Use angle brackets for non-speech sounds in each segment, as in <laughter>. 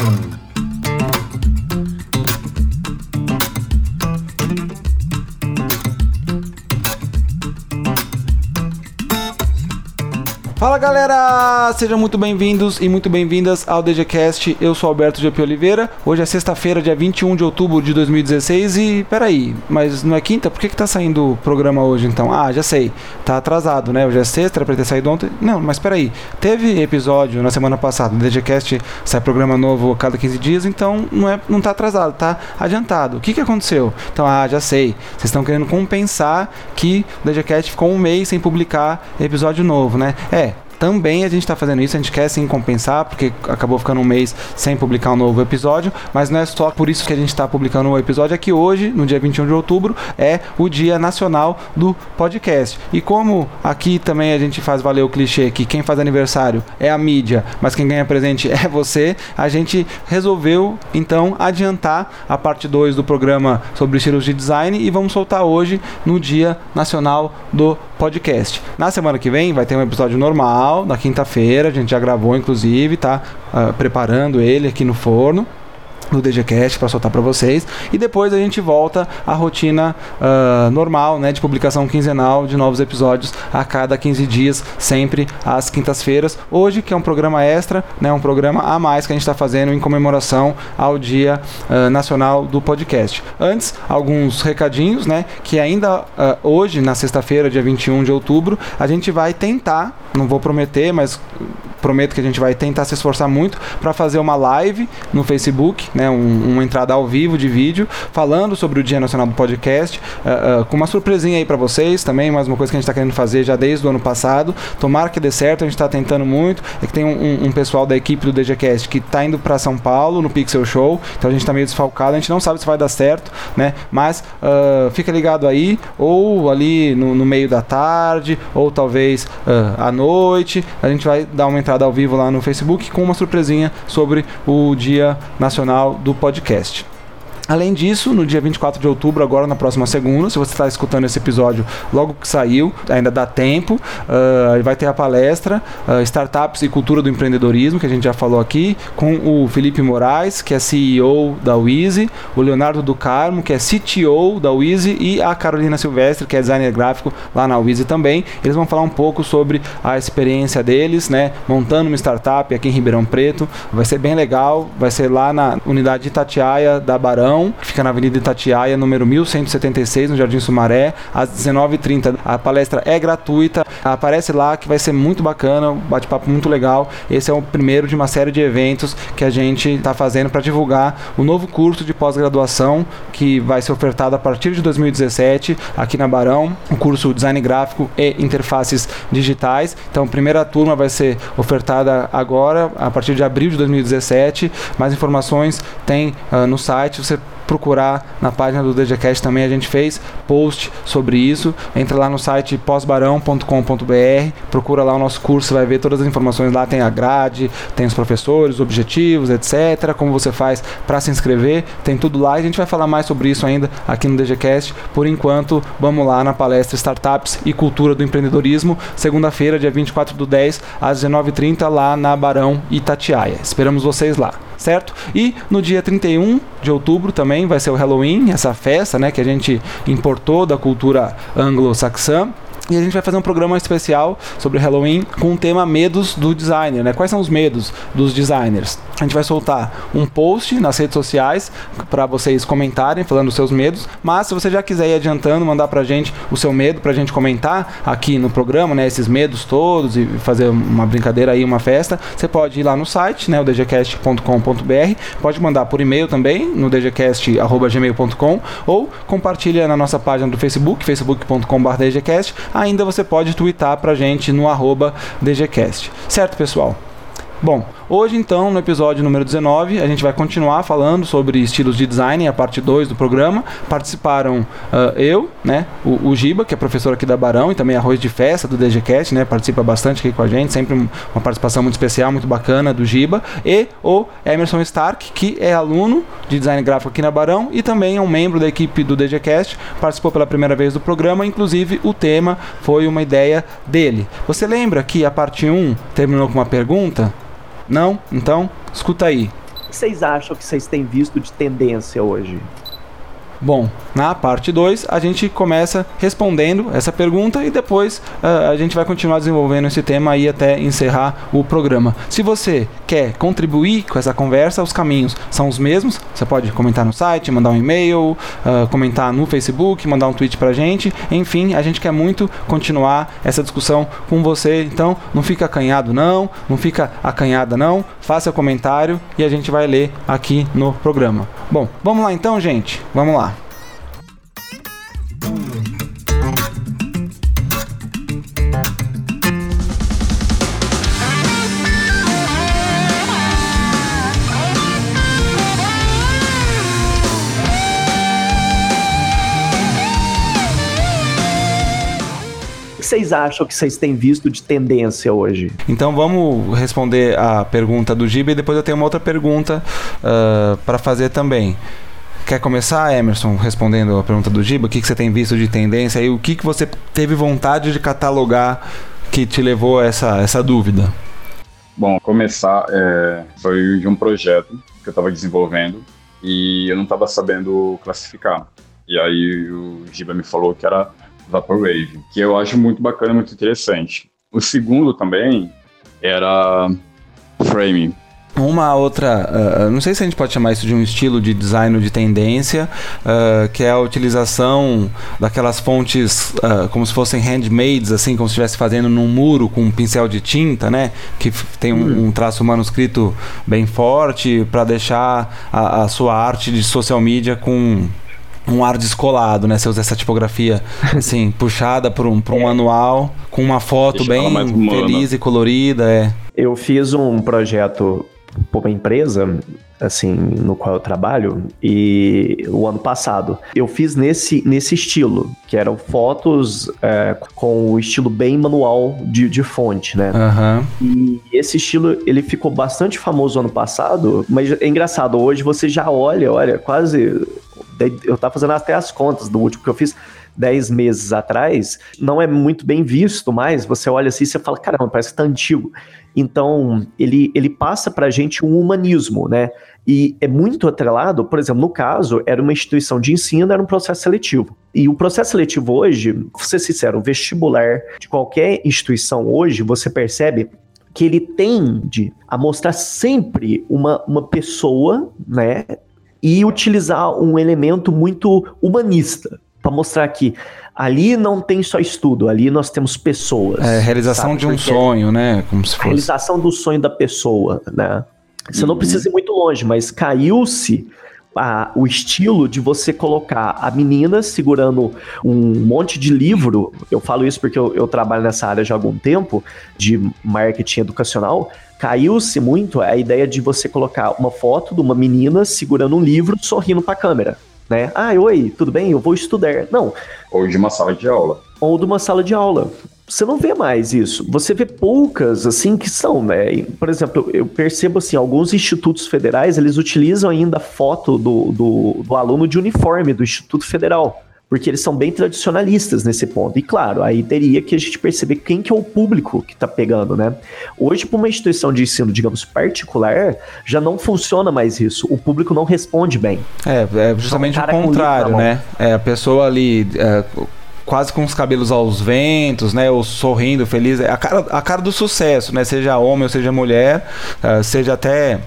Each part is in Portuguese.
Fala galera, sejam muito bem-vindos e muito bem-vindas ao DGCast. Eu sou Alberto GP Oliveira. Hoje é sexta-feira, dia 21 de outubro de 2016 e peraí, mas não é quinta? Por que, que tá saindo o programa hoje então? Ah, já sei, tá atrasado, né? Hoje é sexta, era pra ter saído ontem. Não, mas peraí, teve episódio na semana passada. No DGCast sai programa novo a cada 15 dias, então não, é, não tá atrasado, tá adiantado. O que, que aconteceu? Então, ah, já sei. Vocês estão querendo compensar que o DGCast ficou um mês sem publicar episódio novo, né? É, também a gente está fazendo isso, a gente quer sim compensar, porque acabou ficando um mês sem publicar um novo episódio, mas não é só por isso que a gente está publicando o um episódio, é que hoje, no dia 21 de outubro, é o Dia Nacional do Podcast. E como aqui também a gente faz valer o clichê que quem faz aniversário é a mídia, mas quem ganha presente <laughs> é você, a gente resolveu então adiantar a parte 2 do programa sobre estilos de design e vamos soltar hoje no Dia Nacional do Podcast. Na semana que vem vai ter um episódio normal na quinta-feira. A gente já gravou, inclusive, tá uh, preparando ele aqui no forno no DGCast para soltar para vocês e depois a gente volta à rotina uh, normal né, de publicação quinzenal de novos episódios a cada 15 dias, sempre às quintas-feiras. Hoje, que é um programa extra, né, um programa a mais que a gente está fazendo em comemoração ao Dia uh, Nacional do Podcast. Antes, alguns recadinhos, né, que ainda uh, hoje, na sexta-feira, dia 21 de outubro, a gente vai tentar, não vou prometer, mas prometo que a gente vai tentar se esforçar muito para fazer uma live no Facebook, né, um, uma entrada ao vivo de vídeo, falando sobre o Dia Nacional do Podcast, uh, uh, com uma surpresinha aí para vocês também, mais uma coisa que a gente está querendo fazer já desde o ano passado. Tomara que dê certo, a gente está tentando muito. É que tem um, um, pessoal da equipe do DGCast que está indo para São Paulo no Pixel Show, então a gente está meio desfalcado, a gente não sabe se vai dar certo, né? Mas uh, fica ligado aí, ou ali no, no, meio da tarde, ou talvez à noite, a gente vai dar uma entrada entrada ao vivo lá no Facebook com uma surpresinha sobre o Dia Nacional do Podcast. Além disso, no dia 24 de outubro, agora na próxima segunda, se você está escutando esse episódio logo que saiu, ainda dá tempo, uh, vai ter a palestra uh, Startups e Cultura do Empreendedorismo, que a gente já falou aqui, com o Felipe Moraes, que é CEO da Wizy, o Leonardo do Carmo, que é CTO da Wizy, e a Carolina Silvestre, que é designer gráfico lá na Wizy também. Eles vão falar um pouco sobre a experiência deles, né, montando uma startup aqui em Ribeirão Preto. Vai ser bem legal, vai ser lá na unidade de Itatiaia da Barão que fica na Avenida Itatiaia, número 1176, no Jardim Sumaré, às 19h30. A palestra é gratuita, aparece lá que vai ser muito bacana, um bate-papo muito legal. Esse é o primeiro de uma série de eventos que a gente está fazendo para divulgar o novo curso de pós-graduação que vai ser ofertado a partir de 2017 aqui na Barão, o curso Design Gráfico e Interfaces Digitais. Então, a primeira turma vai ser ofertada agora, a partir de abril de 2017. Mais informações tem uh, no site, você procurar na página do DGCast também, a gente fez post sobre isso. Entra lá no site pós-barão.com.br, procura lá o nosso curso, vai ver todas as informações lá, tem a grade, tem os professores, os objetivos, etc. Como você faz para se inscrever, tem tudo lá a gente vai falar mais sobre isso ainda aqui no DGCast. Por enquanto, vamos lá na palestra Startups e Cultura do Empreendedorismo, segunda-feira, dia 24 do 10, às 19h30, lá na Barão Itatiaia. Esperamos vocês lá certo? E no dia 31 de outubro também vai ser o Halloween, essa festa, né, que a gente importou da cultura anglo-saxã. E a gente vai fazer um programa especial sobre Halloween com o tema medos do designer, né? Quais são os medos dos designers? A gente vai soltar um post nas redes sociais para vocês comentarem, falando os seus medos. Mas se você já quiser ir adiantando, mandar pra gente o seu medo pra gente comentar aqui no programa, né? Esses medos todos e fazer uma brincadeira aí, uma festa, você pode ir lá no site, né? O dgcast.com.br, pode mandar por e-mail também, no dgcast.gmail.com ou compartilha na nossa página do Facebook, facebook.com.br dgcast ainda você pode twittar pra gente no DGCast. Certo, pessoal? Bom, Hoje, então, no episódio número 19, a gente vai continuar falando sobre estilos de design, a parte 2 do programa. Participaram uh, eu, né, o, o, Giba, que é professor aqui da Barão, e também Arroz de Festa do DGCast, né, participa bastante aqui com a gente, sempre uma participação muito especial, muito bacana do Giba, e o Emerson Stark, que é aluno de design gráfico aqui na Barão e também é um membro da equipe do DGCast, participou pela primeira vez do programa, inclusive o tema foi uma ideia dele. Você lembra que a parte 1 terminou com uma pergunta? Não? Então, escuta aí. que vocês acham que vocês têm visto de tendência hoje? Bom, na parte 2 a gente começa respondendo essa pergunta e depois uh, a gente vai continuar desenvolvendo esse tema aí até encerrar o programa. Se você quer contribuir com essa conversa, os caminhos são os mesmos. Você pode comentar no site, mandar um e-mail, uh, comentar no Facebook, mandar um tweet pra gente. Enfim, a gente quer muito continuar essa discussão com você. Então, não fica acanhado não, não fica acanhada não. Faça comentário e a gente vai ler aqui no programa. Bom, vamos lá então, gente. Vamos lá. Vocês acham que vocês têm visto de tendência hoje? Então vamos responder a pergunta do Giba e depois eu tenho uma outra pergunta uh, para fazer também. Quer começar, Emerson, respondendo a pergunta do Giba? O que, que você tem visto de tendência e o que, que você teve vontade de catalogar que te levou a essa, essa dúvida? Bom, começar é, foi de um projeto que eu estava desenvolvendo e eu não estava sabendo classificar. E aí o Giba me falou que era Vaporwave, que eu acho muito bacana, muito interessante. O segundo também era Frame. Uma outra, uh, não sei se a gente pode chamar isso de um estilo de design de tendência, uh, que é a utilização daquelas fontes uh, como se fossem handmades, assim, como se estivesse fazendo num muro com um pincel de tinta, né? Que tem um, uhum. um traço manuscrito bem forte para deixar a, a sua arte de social media com um ar descolado, né? Você usa essa tipografia <laughs> assim, puxada por um, por um é. manual, com uma foto Deixa bem feliz e colorida. É. Eu fiz um projeto para uma empresa, assim, no qual eu trabalho, e o ano passado eu fiz nesse, nesse estilo, que eram fotos é, com o estilo bem manual de, de fonte, né? Uhum. E esse estilo, ele ficou bastante famoso ano passado, mas é engraçado, hoje você já olha, olha, quase eu tava fazendo até as contas do último que eu fiz 10 meses atrás, não é muito bem visto mais. Você olha assim e você fala, caramba, parece que tá antigo. Então, ele, ele passa pra gente um humanismo, né? E é muito atrelado, por exemplo, no caso, era uma instituição de ensino, era um processo seletivo. E o processo seletivo hoje, vou ser sincero, o vestibular de qualquer instituição hoje, você percebe que ele tende a mostrar sempre uma, uma pessoa, né, e utilizar um elemento muito humanista para mostrar que ali não tem só estudo, ali nós temos pessoas. É, realização sabe? de um Porque sonho, né? Como se fosse. Realização do sonho da pessoa, né? Você uhum. não precisa ir muito longe, mas caiu-se o estilo de você colocar a menina segurando um monte de livro. Eu falo isso porque eu, eu trabalho nessa área já há algum tempo de marketing educacional caiu-se muito a ideia de você colocar uma foto de uma menina segurando um livro, sorrindo para a câmera, né? Ah, oi, tudo bem? Eu vou estudar. Não. Ou de uma sala de aula. Ou de uma sala de aula. Você não vê mais isso. Você vê poucas, assim, que são, né? Por exemplo, eu percebo, assim, alguns institutos federais, eles utilizam ainda a foto do, do, do aluno de uniforme do Instituto Federal porque eles são bem tradicionalistas nesse ponto. E claro, aí teria que a gente perceber quem que é o público que está pegando, né? Hoje, para uma instituição de ensino, digamos, particular, já não funciona mais isso. O público não responde bem. É, é justamente então, o contrário, né? É a pessoa ali. É quase com os cabelos aos ventos, né? Ou sorrindo, feliz. É a cara, a cara do sucesso, né? Seja homem ou seja mulher, uh, seja até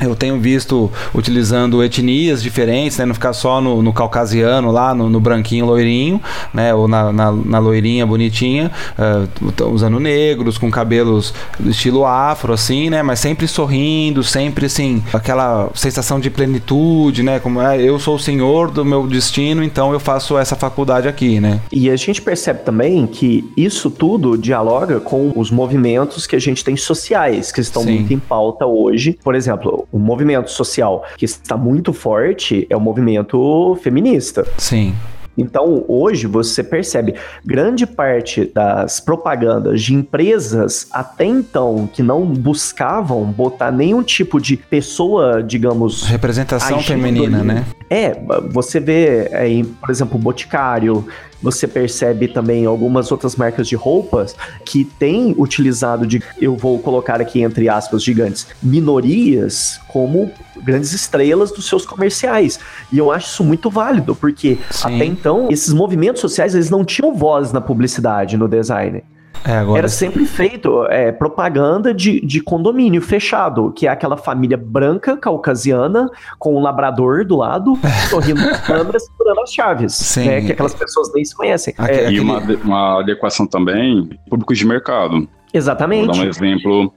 eu tenho visto utilizando etnias diferentes, né? Não ficar só no, no caucasiano lá, no, no, branquinho loirinho, né? Ou na, na, na loirinha bonitinha, uh, usando negros, com cabelos do estilo afro, assim, né? Mas sempre sorrindo, sempre assim, aquela sensação de plenitude, né? Como é, eu sou o senhor do meu destino, então eu faço essa faculdade aqui, né? E a gente percebe também que isso tudo dialoga com os movimentos que a gente tem sociais, que estão Sim. muito em pauta hoje. Por exemplo, o movimento social que está muito forte é o movimento feminista. Sim. Então, hoje você percebe grande parte das propagandas de empresas até então que não buscavam botar nenhum tipo de pessoa, digamos, representação feminina, ali, né? É, você vê, é, por exemplo, o Boticário, você percebe também algumas outras marcas de roupas que têm utilizado de, eu vou colocar aqui entre aspas gigantes, minorias como grandes estrelas dos seus comerciais. E eu acho isso muito válido, porque Sim. até então esses movimentos sociais eles não tinham voz na publicidade, no design. É, agora... Era sempre feito é, propaganda de, de condomínio fechado, que é aquela família branca, caucasiana, com um labrador do lado, <laughs> sorrindo na câmera, segurando as chaves. Sim. Né, que aquelas pessoas nem se conhecem. é, e uma, uma adequação também, público de mercado. Exatamente. Vou dar um exemplo.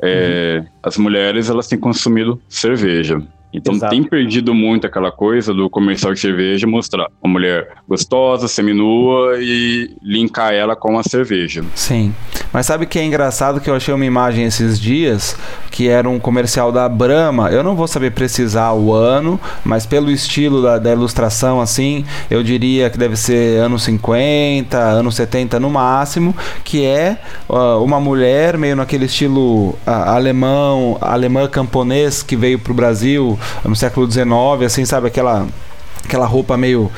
É, uhum. As mulheres elas têm consumido cerveja. Então Exato. tem perdido muito aquela coisa do comercial de cerveja mostrar uma mulher gostosa, seminua e linkar ela com a cerveja. Sim. Mas sabe que é engraçado que eu achei uma imagem esses dias que era um comercial da Brahma. Eu não vou saber precisar o ano, mas pelo estilo da, da ilustração assim, eu diria que deve ser anos 50, anos 70 no máximo, que é uh, uma mulher meio naquele estilo uh, alemão, alemã camponês que veio pro Brasil no século XIX, assim, sabe? Aquela, aquela roupa meio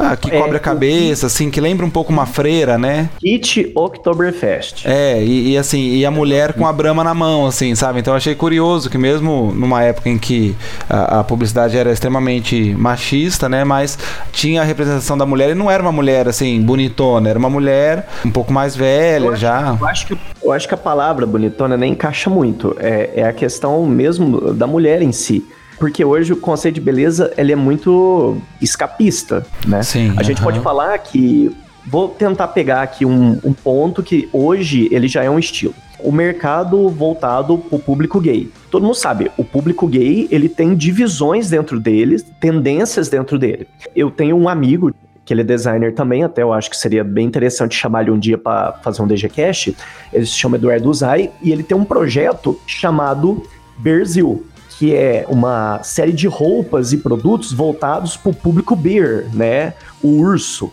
ah, que é, cobre a cabeça, assim, que lembra um pouco uma freira, né? Kit Oktoberfest. É, e, e, assim, e a mulher com a brama na mão, assim, sabe? Então eu achei curioso que mesmo numa época em que a, a, publicidade era extremamente machista, né? Mas tinha a representação da mulher e não era uma mulher, assim, bonitona, era uma mulher um pouco mais velha eu já. eu, acho que, eu acho que a palavra bonitona nem encaixa muito. É, é a questão mesmo da mulher em si porque hoje o conceito de beleza ele é muito escapista, né? Sim. A uh -huh. gente pode falar que vou tentar pegar aqui um, um, ponto que hoje ele já é um estilo. O mercado voltado para o público gay. Todo mundo sabe, o público gay ele tem divisões dentro dele, tendências dentro dele. Eu tenho um amigo que ele é designer também, até eu acho que seria bem interessante chamar ele um dia para fazer um DGCast. Ele se chama Eduardo Uzai e ele tem um projeto chamado Berzil que é uma série de roupas e produtos voltados para o público beer, né? O urso.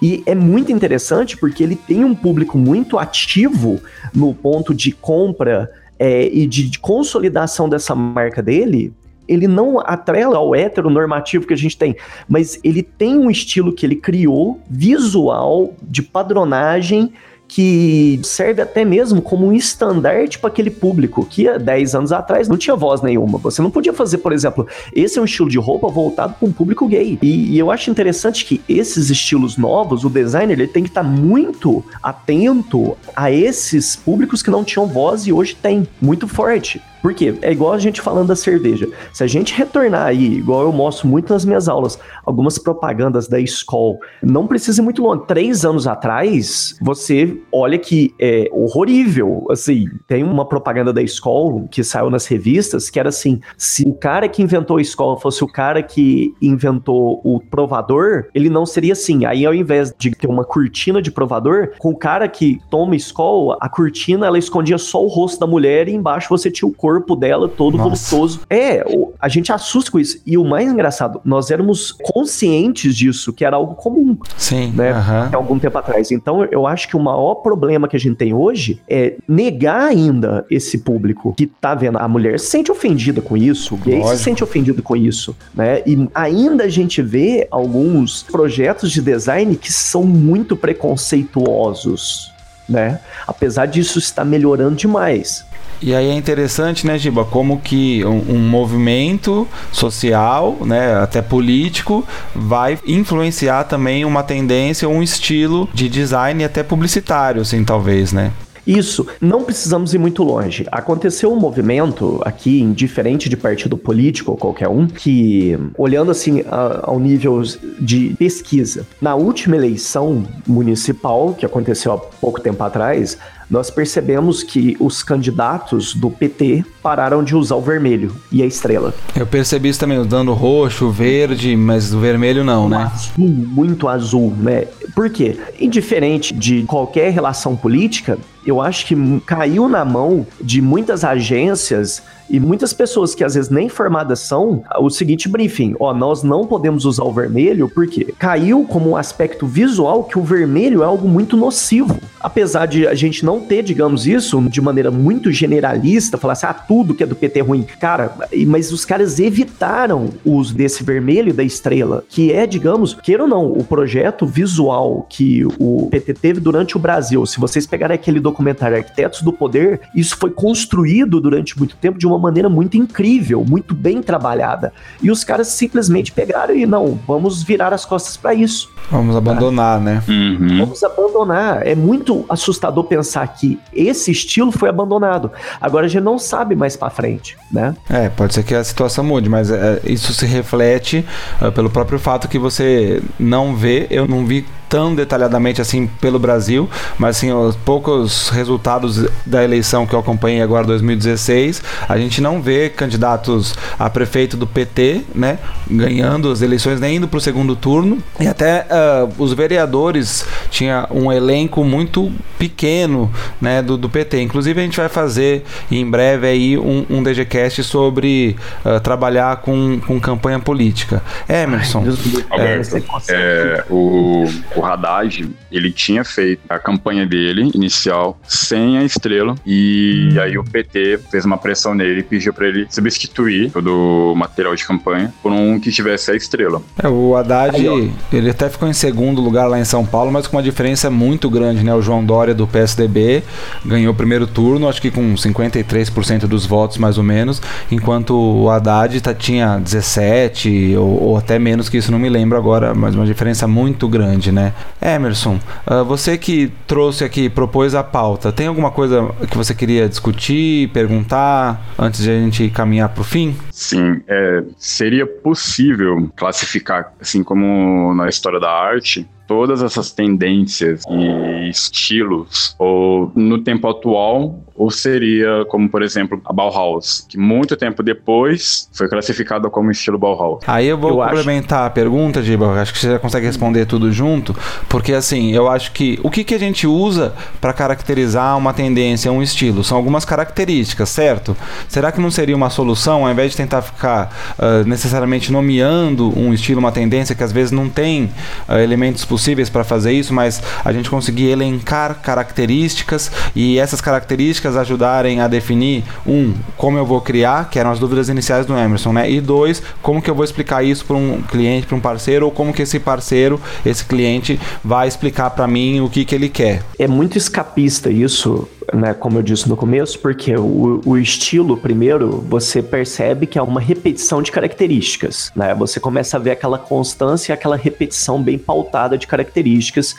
E é muito interessante porque ele tem um público muito ativo no ponto de compra é, e de, de consolidação dessa marca dele, ele não atrela ao heteronormativo que a gente tem, mas ele tem um estilo que ele criou, visual, de padronagem, que serve até mesmo como um estandarte para aquele público que há 10 anos atrás não tinha voz nenhuma. Você não podia fazer, por exemplo, esse é um estilo de roupa voltado para um público gay. E, e, eu acho interessante que esses estilos novos, o designer ele tem que estar tá muito atento a esses públicos que não tinham voz e hoje tem, muito forte. Por quê? É igual a gente falando da cerveja. Se a gente retornar aí, igual eu mostro muito nas minhas aulas, algumas propagandas da escola, não precisa ir muito longe. Três anos atrás, você olha que é horrível. Assim, tem uma propaganda da escola que saiu nas revistas que era assim: se o cara que inventou a escola fosse o cara que inventou o provador, ele não seria assim. Aí, ao invés de ter uma cortina de provador, com o cara que toma escola, a cortina ela escondia só o rosto da mulher e embaixo você tinha o corpo corpo dela todo Nossa. voluptuoso. É, a gente assusta com isso. E o mais engraçado, nós éramos conscientes disso, que era algo comum. Sim. Né? Há algum tempo atrás. Então, eu acho que o maior problema que a gente tem hoje é negar ainda esse público que tá vendo a mulher se sente ofendida com isso, o gay Lógico. se sente ofendido com isso, né? E ainda a gente vê alguns projetos de design que são muito preconceituosos, né? Apesar disso estar melhorando demais. E aí é interessante, né, Giba, como que um, um, movimento social, né, até político, vai influenciar também uma tendência, um estilo de design até publicitário, assim, talvez, né? Isso, não precisamos ir muito longe. Aconteceu um movimento aqui, indiferente de partido político ou qualquer um, que, olhando assim a, ao nível de pesquisa, na última eleição municipal, que aconteceu há pouco tempo atrás, nós percebemos que os candidatos do PT pararam de usar o vermelho e a estrela. Eu percebi isso também, usando roxo, verde, mas o vermelho não, né? Azul, muito azul, né? Por quê? Indiferente de qualquer relação política, eu acho que caiu na mão de muitas agências e muitas pessoas que às vezes nem formadas são, o seguinte briefing, ó, nós não podemos usar o vermelho porque caiu como um aspecto visual que o vermelho é algo muito nocivo. Apesar de a gente não ter, digamos isso, de maneira muito generalista, falar assim, ah, tudo que é do PT é ruim. Cara, mas os caras evitaram o uso desse vermelho da estrela, que é, digamos, queira ou não, o projeto visual que o PT teve durante o Brasil. Se vocês pegarem aquele documentário Arquitetos do Poder, isso foi construído durante muito tempo de uma maneira muito incrível, muito bem trabalhada. E os caras simplesmente pegaram e não, vamos virar as costas para isso. Vamos abandonar, tá? né? Uhum. Vamos abandonar. É muito assustador pensar que esse estilo foi abandonado. Agora a gente não sabe mais para frente, né? É, pode ser que a situação mude, mas é, isso se reflete uh, pelo próprio fato que você não vê, eu não vi tão detalhadamente assim pelo Brasil, mas assim, os poucos resultados da eleição que eu acompanhei agora 2016, a gente não vê candidatos a prefeito do PT, né, ganhando as eleições nem indo para o segundo turno e até uh, os vereadores tinha um elenco muito pequeno, né, do, do PT. Inclusive a gente vai fazer em breve aí um, um DGCast sobre uh, trabalhar com, com campanha política. Emerson, Ai, é, é, o, o o Haddad, ele tinha feito a campanha dele inicial sem a estrela e aí o PT fez uma pressão nele e pediu para ele substituir todo o material de campanha por um que tivesse a estrela. É, o Haddad, aí, ele até ficou em segundo lugar lá em São Paulo, mas com uma diferença muito grande, né? O João Dória do PSDB ganhou o primeiro turno, acho que com 53% dos votos mais ou menos, enquanto o Haddad tá, tinha 17 ou, ou até menos que isso, não me lembro agora, mas uma diferença muito grande, né? Emerson, uh, você que trouxe aqui, propôs a pauta, tem alguma coisa que você queria discutir, perguntar, antes de a gente caminhar para o fim? Sim, é, seria possível classificar, assim como na história da arte, todas essas tendências e estilos, ou no tempo atual, ou seria como, por exemplo, a Bauhaus, que muito tempo depois foi classificada como estilo Bauhaus. Aí eu vou eu complementar acho. a pergunta, Giba, acho que você já consegue responder tudo junto, porque assim, eu acho que o que, que a gente usa para caracterizar uma tendência, um estilo? São algumas características, certo? Será que não seria uma solução, ao invés de tentar ficar uh, necessariamente nomeando um estilo, uma tendência que às vezes não tem uh, elementos possíveis possíveis para fazer isso, mas a gente conseguir elencar características e essas características ajudarem a definir um como eu vou criar, que eram as dúvidas iniciais do Emerson, né? E dois, como que eu vou explicar isso para um cliente, para um parceiro, ou como que esse parceiro, esse cliente vai explicar para mim o que que ele quer. É muito escapista isso né, como eu disse no começo, porque o, o, estilo, primeiro, você percebe que é uma repetição de características, né? Você começa a ver aquela constância, aquela repetição bem pautada de características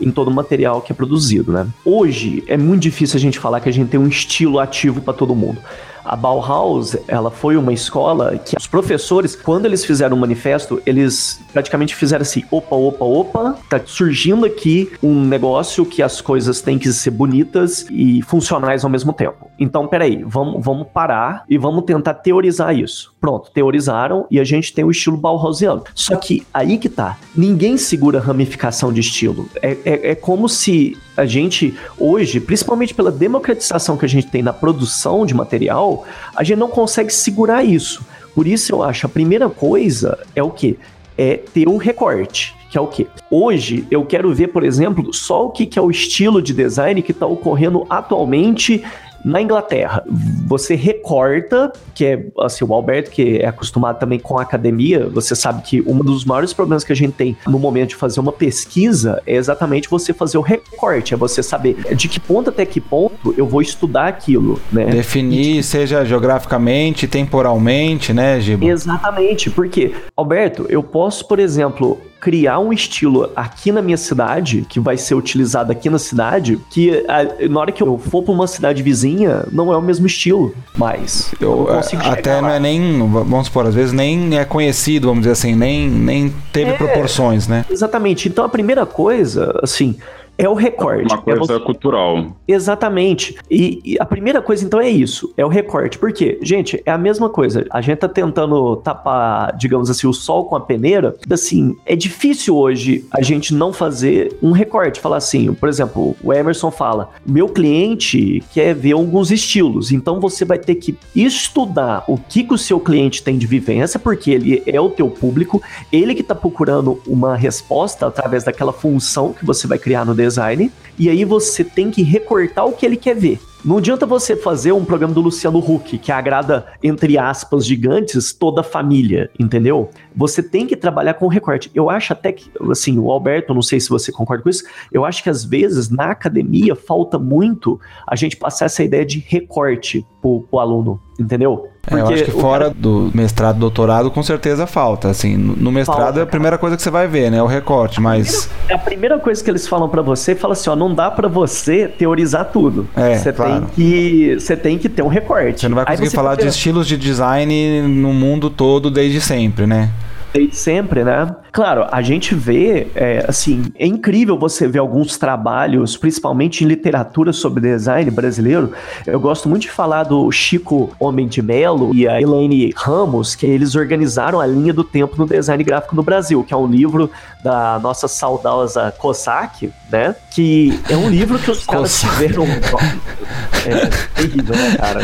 em todo o material que é produzido, né? Hoje é muito difícil a gente falar que a gente tem um estilo ativo para todo mundo. A Bauhaus, ela foi uma escola que os professores, quando eles fizeram o manifesto, eles praticamente fizeram assim: opa, opa, opa, tá surgindo aqui um negócio que as coisas têm que ser bonitas e funcionais ao mesmo tempo. Então, peraí, vamos, vamos parar e vamos tentar teorizar isso. Pronto, teorizaram e a gente tem o estilo Bauhausiano. Só que aí que tá, ninguém segura ramificação de estilo. É, é, é como se a gente hoje, principalmente pela democratização que a gente tem na produção de material, a gente não consegue segurar isso. Por isso eu acho a primeira coisa é o que? É ter um recorte que é o que? Hoje eu quero ver, por exemplo, só o que, que é o estilo de design que está ocorrendo atualmente na Inglaterra, você recorta, que é assim, o Alberto, que é acostumado também com a academia, você sabe que um dos maiores problemas que a gente tem no momento de fazer uma pesquisa é exatamente você fazer o recorte, é você saber de que ponto até que ponto eu vou estudar aquilo, né? Definir, seja geograficamente, temporalmente, né, Giba? Exatamente, porque, Alberto, eu posso, por exemplo, criar um estilo aqui na minha cidade, que vai ser utilizado aqui na cidade, que a, na hora que eu for para uma cidade vizinha, não é o mesmo estilo, mas eu, eu não Até não é nem, vamos supor, às vezes nem é conhecido, vamos dizer assim, nem, nem teve é, proporções, né? Exatamente. Então a primeira coisa, assim, É o recorte. Uma coisa é você... cultural. Exatamente. E, e, a primeira coisa, então, é isso. É o recorte. Por quê? Gente, é a mesma coisa. A gente tá tentando tapar, digamos assim, o sol com a peneira. Assim, é difícil hoje a gente não fazer um recorte. Falar assim, por exemplo, o Emerson fala: meu cliente quer ver alguns estilos. Então você vai ter que estudar o que, que o seu cliente tem de vivência, porque ele é o teu público, ele que tá procurando uma resposta através daquela função que você vai criar no design, e aí você tem que recortar o que ele quer ver. Não adianta você fazer um programa do Luciano Huck que agrada, entre aspas, gigantes, toda a família, entendeu? Você tem que trabalhar com recorte. Eu acho até que, assim, o Alberto, não sei se você concorda com isso, eu acho que às vezes na academia falta muito a gente passar essa ideia de recorte pro, pro aluno, entendeu? É, eu acho que fora cara... do mestrado, doutorado, com certeza falta. Assim, no mestrado falta, é a primeira coisa que você vai ver, né? O recorte, mas... A primeira, a primeira coisa que eles falam para você, fala assim, ó, não dá para você teorizar tudo. É, você claro. tem que Você tem que ter um recorte. Você não vai conseguir falar de estilos de design no mundo todo desde sempre, né? Desde sempre, né? Claro, a gente vê, é, assim, é incrível você ver alguns trabalhos, principalmente em literatura sobre design brasileiro. Eu gosto muito de falar do Chico Homem de Melo e a Elaine Ramos, que eles organizaram a linha do tempo no design gráfico no Brasil, que é um livro da nossa saudosa Cossack, né? Que é um livro que os caras tiveram. é terrível, né, cara?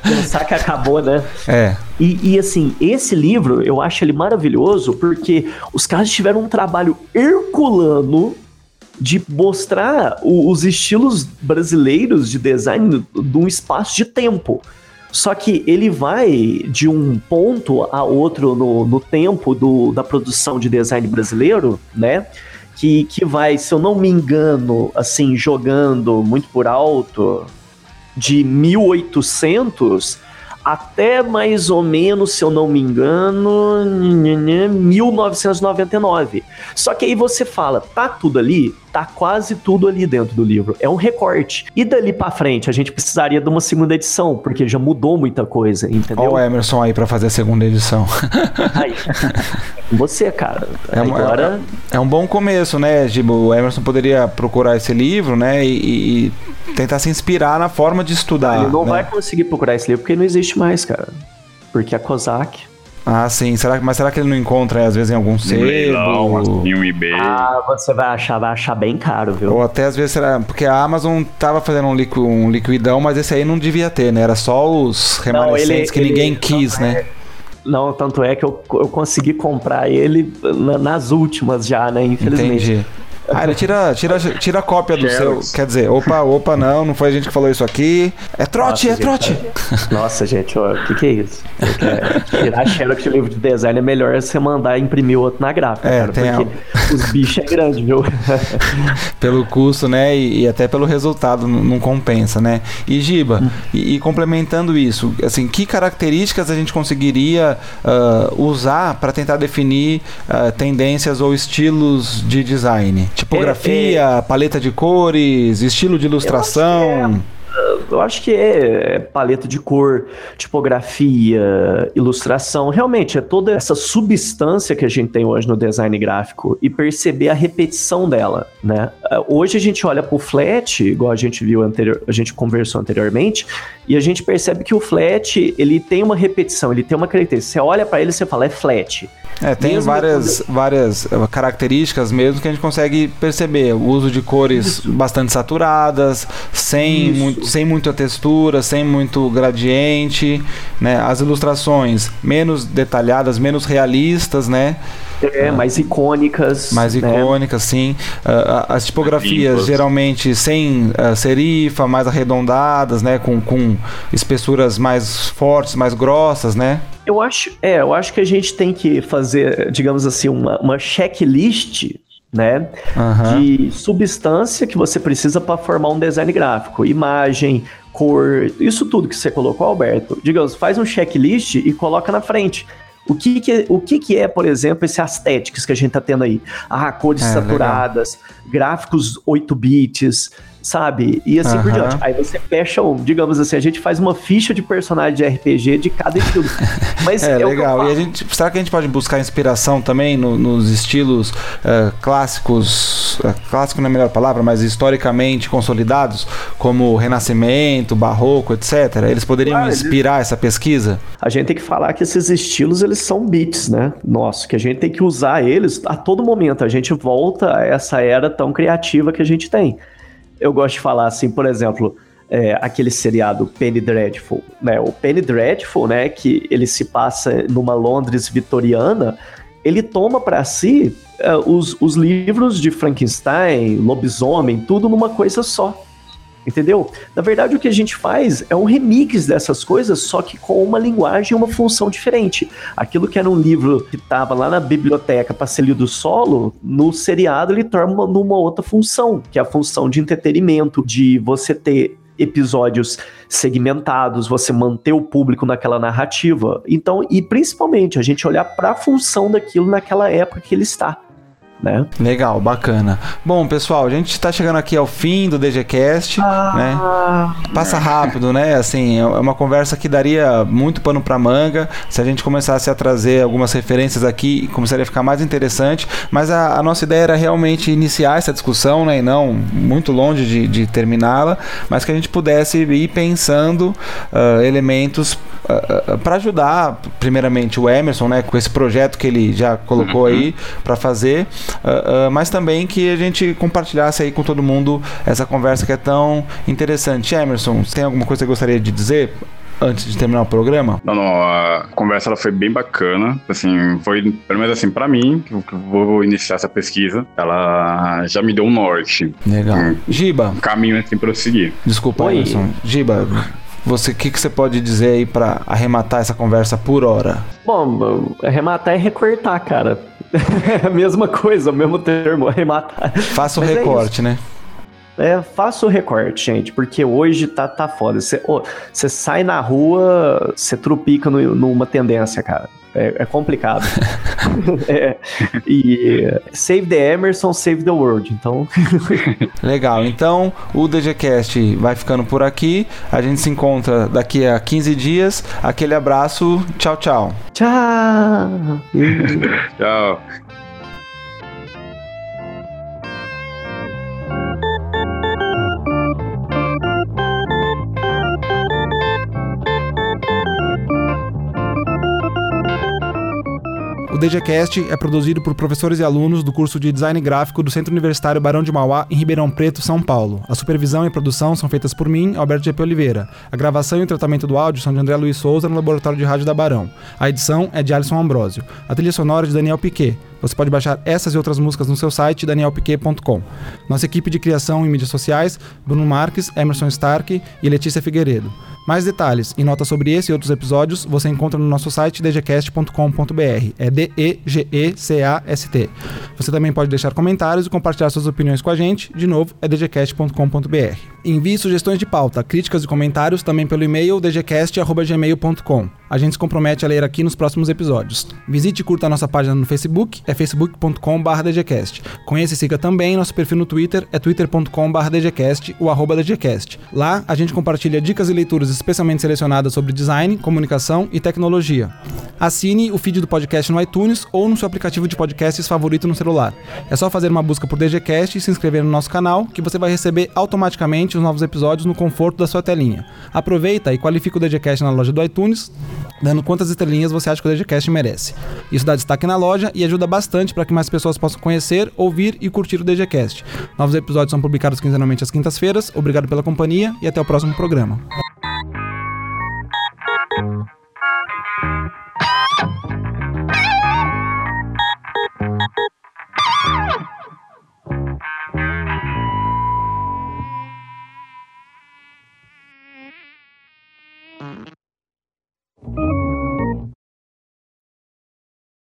<laughs> Cossack acabou, né? É. E, e, assim, esse livro eu acho ele maravilhoso porque os caras tiveram um trabalho herculano de mostrar o, os estilos brasileiros de design de um espaço de tempo. Só que ele vai de um ponto a outro no, no tempo do, da produção de design brasileiro, né? Que, que vai, se eu não me engano, assim, jogando muito por alto, de 1800 até mais ou menos, se eu não me engano, 1999. Só que aí você fala, tá tudo ali? Tá quase tudo ali dentro do livro. É um recorte. E dali para frente, a gente precisaria de uma segunda edição, porque já mudou muita coisa, entendeu? Olha o Emerson aí para fazer a segunda edição. Aí. Você, cara. É, Agora... é, é um bom começo, né, Gibo? O Emerson poderia procurar esse livro, né, e, e tentar se inspirar na forma de estudar. Ele não né? vai conseguir procurar esse livro porque não existe mais, cara. Porque a COSAC ah, sim. Será, mas será que ele não encontra, às vezes, em algum sebo? Leilão, assim, um eBay. Ah, você vai achar, vai achar bem caro, viu? Ou até, às vezes, será... Porque a Amazon tava fazendo um, liqui, um liquidão, mas esse aí não devia ter, né? Era só os remanescentes não, ele, que ele, ninguém quis, né? É... Não, tanto é que eu, eu consegui comprar ele nas últimas já, né? Infelizmente. Entendi. <laughs> Ah, ele tira, tira, tira a cópia do seu. Quer dizer, opa, opa, não, não foi a gente que falou isso aqui. É trote, Nossa, é trote. Nossa, gente, o que, que é isso? tirar xerox de livro de design é melhor você mandar imprimir outro na gráfica, é, cara, tem porque a... os bichos é grande, viu? <laughs> pelo custo, né? E, e, até pelo resultado não compensa, né? E Giba, hum. e, e, complementando isso, assim, que características a gente conseguiria uh, usar para tentar definir uh, tendências ou estilos de design? Tipografia, é, é... paleta de cores, estilo de ilustração eu acho que é paleta de cor, tipografia, ilustração. Realmente, é toda essa substância que a gente tem hoje no design gráfico e perceber a repetição dela, né? Hoje a gente olha para o flat, igual a gente viu anterior, a gente conversou anteriormente, e a gente percebe que o flat, ele tem uma repetição, ele tem uma característica. Você olha para ele e você fala, é flat. É, tem mesmo várias, quando... várias eh, características mesmo que a gente consegue perceber. O uso de cores Isso. bastante saturadas, sem, muito, sem muita textura, sem muito gradiente, né? As ilustrações menos detalhadas, menos realistas, né? É, ah. mais icônicas. Mais né? icônicas, sim. Uh, as tipografias geralmente sem uh, serifa, mais arredondadas, né? Com, com espessuras mais fortes, mais grossas, né? Eu acho, é, eu acho que a gente tem que fazer, digamos assim, uma, uma checklist né? Uhum. De substância que você precisa para formar um design gráfico, imagem, cor, isso tudo que você colocou, Alberto. Digamos, faz um checklist e coloca na frente. O que que, o que que é, por exemplo, esse aesthetics que a gente tá tendo aí? Ah, cores é, saturadas, legal. gráficos 8 bits, sabe? E assim por diante. Aí você fecha, digamos assim, a gente faz uma ficha de personagem de RPG de cada estilo. <laughs> Mas é, é legal. E a gente, será que a gente pode buscar inspiração também no, nos estilos uh, clássicos clássicos, é, clássico não é a melhor palavra, mas historicamente consolidados, como Renascimento, Barroco, etc. Eles poderiam ah, inspirar eles... essa pesquisa? A gente tem que falar que esses estilos eles são beats, né? Nosso, que a gente tem que usar eles a todo momento. A gente volta a essa era tão criativa que a gente tem. Eu gosto de falar assim, por exemplo, é, aquele seriado Penny Dreadful, né? O Penny Dreadful, né? Que ele se passa numa Londres vitoriana, ele toma para si é, os, os livros de Frankenstein, lobisomem, tudo numa coisa só. Entendeu? Na verdade, o que a gente faz é um remix dessas coisas, só que com uma linguagem e uma função diferente. Aquilo que era um livro que estava lá na biblioteca para ser lido solo, no seriado ele torna numa outra função, que é a função de entretenimento, de você ter episódios segmentados, você manter o público naquela narrativa. Então, e principalmente a gente olhar para a função daquilo naquela época que ele está né? Legal, bacana. Bom, pessoal, a gente está chegando aqui ao fim do DGCast, ah, né? Passa rápido, né? Assim, é uma conversa que daria muito pano para manga. Se a gente começasse a trazer algumas referências aqui, começaria a ficar mais interessante. Mas a, a nossa ideia era realmente iniciar essa discussão, né? E não muito longe de, de terminá-la, mas que a gente pudesse ir pensando uh, elementos uh, uh, para ajudar, primeiramente, o Emerson, né? Com esse projeto que ele já colocou uhum. aí para fazer uh, uh, mas também que a gente compartilhasse aí com todo mundo essa conversa que é tão interessante. Emerson, você tem alguma coisa que você gostaria de dizer? antes de terminar o programa? Não, não, a conversa ela foi bem bacana, assim, foi, pelo menos assim, para mim, que vou iniciar essa pesquisa, ela já me deu um norte. Legal. Um, Giba. Um caminho assim pra eu seguir. Desculpa, Oi. Emerson. Giba, você, o que, que você pode dizer aí para arrematar essa conversa por hora? Bom, arrematar é recortar, cara. <laughs> É a mesma coisa, o mesmo termo, arrematar. Faça o Mas é recorte, é né? É, faça o recorte, gente, porque hoje tá, tá foda. Você oh, sai na rua, você trupica no, numa tendência, cara. É, é complicado. <laughs> <laughs> é, e Save the Emerson, Save the World. Então. <laughs> Legal. Então, o DGCast vai ficando por aqui. A gente se encontra daqui a 15 dias. Aquele abraço. Tchau, tchau. Tchau. tchau. DGCast é produzido por professores e alunos do curso de Design Gráfico do Centro Universitário Barão de Mauá, em Ribeirão Preto, São Paulo. A supervisão e produção são feitas por mim, Alberto GP Oliveira. A gravação e o tratamento do áudio são de André Luiz Souza, no Laboratório de Rádio da Barão. A edição é de Alisson Ambrosio. A trilha sonora é de Daniel Piquet. Você pode baixar essas e outras músicas no seu site danielpiquet.com. Nossa equipe de criação em mídias sociais: Bruno Marques, Emerson Stark e Letícia Figueiredo. Mais detalhes e notas sobre esse e outros episódios você encontra no nosso site dgcast.com.br. É D-E-G-E-C-A-S-T. Você também pode deixar comentários e compartilhar suas opiniões com a gente. De novo, é dgcast.com.br. Envie sugestões de pauta, críticas e comentários também pelo e-mail dgcast.gmail.com. A gente se compromete a ler aqui nos próximos episódios. Visite e curta a nossa página no Facebook, é facebook.com.br dgcast. Conheça e siga também nosso perfil no Twitter, é twitter.com.br dgcast, o arroba dgcast. Lá, a gente compartilha dicas e leituras especialmente selecionadas sobre design, comunicação e tecnologia. Assine o feed do podcast no iTunes ou no seu aplicativo de podcasts favorito no celular. É só fazer uma busca por DGCast e se inscrever no nosso canal, que você vai receber automaticamente os novos episódios no conforto da sua telinha. Aproveita e qualifica o DGCast na loja do iTunes, dando quantas estrelinhas você acha que o DGCast merece. Isso dá destaque na loja e ajuda bastante para que mais pessoas possam conhecer, ouvir e curtir o DGCast. Novos episódios são publicados quinzenalmente às quintas-feiras. Obrigado pela companhia e até o próximo programa.